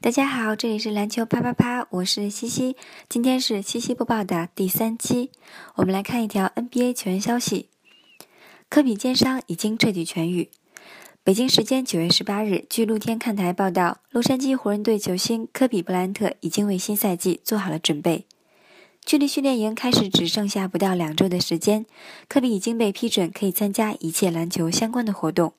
大家好，这里是篮球啪啪啪，我是西西。今天是西西播报的第三期，我们来看一条 NBA 球员消息：科比肩伤已经彻底痊愈。北京时间九月十八日，据露天看台报道，洛杉矶湖人队球星科比布莱恩特已经为新赛季做好了准备。距离训练营开始只剩下不到两周的时间，科比已经被批准可以参加一切篮球相关的活动。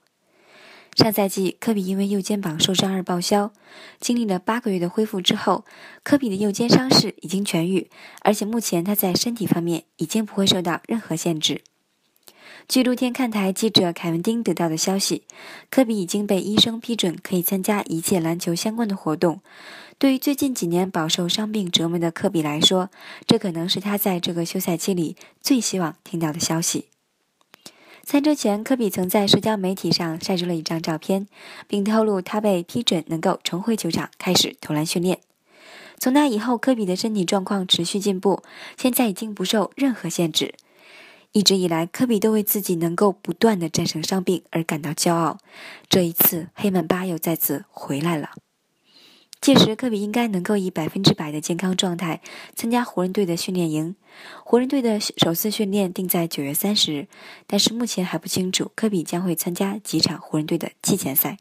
上赛季，科比因为右肩膀受伤而报销，经历了八个月的恢复之后，科比的右肩伤势已经痊愈，而且目前他在身体方面已经不会受到任何限制。据露天看台记者凯文丁得到的消息，科比已经被医生批准可以参加一切篮球相关的活动。对于最近几年饱受伤病折磨的科比来说，这可能是他在这个休赛期里最希望听到的消息。赛周前，科比曾在社交媒体上晒出了一张照片，并透露他被批准能够重回球场开始投篮训练。从那以后，科比的身体状况持续进步，现在已经不受任何限制。一直以来，科比都为自己能够不断的战胜伤病而感到骄傲。这一次，黑曼巴又再次回来了。届时，科比应该能够以百分之百的健康状态参加湖人队的训练营。湖人队的首次训练定在九月三十日，但是目前还不清楚科比将会参加几场湖人队的季前赛。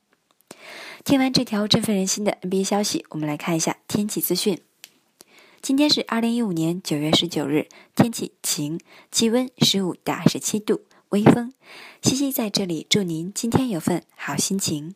听完这条振奋人心的 NBA 消息，我们来看一下天气资讯。今天是二零一五年九月十九日，天气晴，气温十五到二十七度，微风。西西在这里祝您今天有份好心情。